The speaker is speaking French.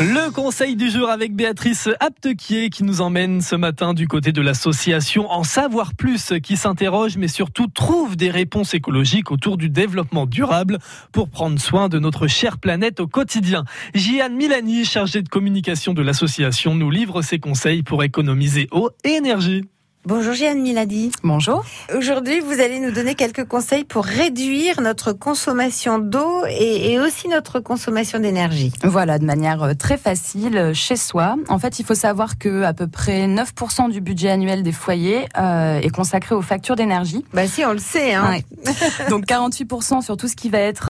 Le conseil du jour avec Béatrice Aptequier qui nous emmène ce matin du côté de l'association En Savoir Plus qui s'interroge mais surtout trouve des réponses écologiques autour du développement durable pour prendre soin de notre chère planète au quotidien. Jiane Milani, chargée de communication de l'association, nous livre ses conseils pour économiser eau et énergie. Bonjour Jeanne Miladi. Bonjour. Aujourd'hui, vous allez nous donner quelques conseils pour réduire notre consommation d'eau et, aussi notre consommation d'énergie. Voilà, de manière euh, très facile euh, chez soi. En fait, il faut savoir que à peu près 9% du budget annuel des foyers euh, est consacré aux factures d'énergie. Bah si, on le sait. Hein. Donc 48% sur tout ce qui va être